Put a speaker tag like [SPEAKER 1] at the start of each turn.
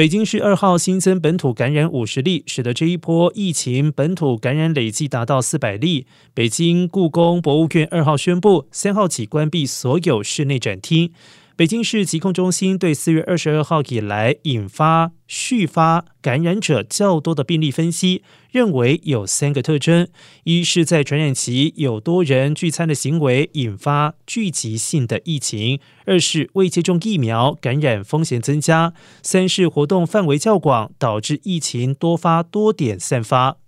[SPEAKER 1] 北京市二号新增本土感染五十例，使得这一波疫情本土感染累计达到四百例。北京故宫博物院二号宣布，三号起关闭所有室内展厅。北京市疾控中心对四月二十二号以来引发续发感染者较多的病例分析，认为有三个特征：一是，在传染期有多人聚餐的行为引发聚集性的疫情；二是未接种疫苗，感染风险增加；三是活动范围较广，导致疫情多发多点散发。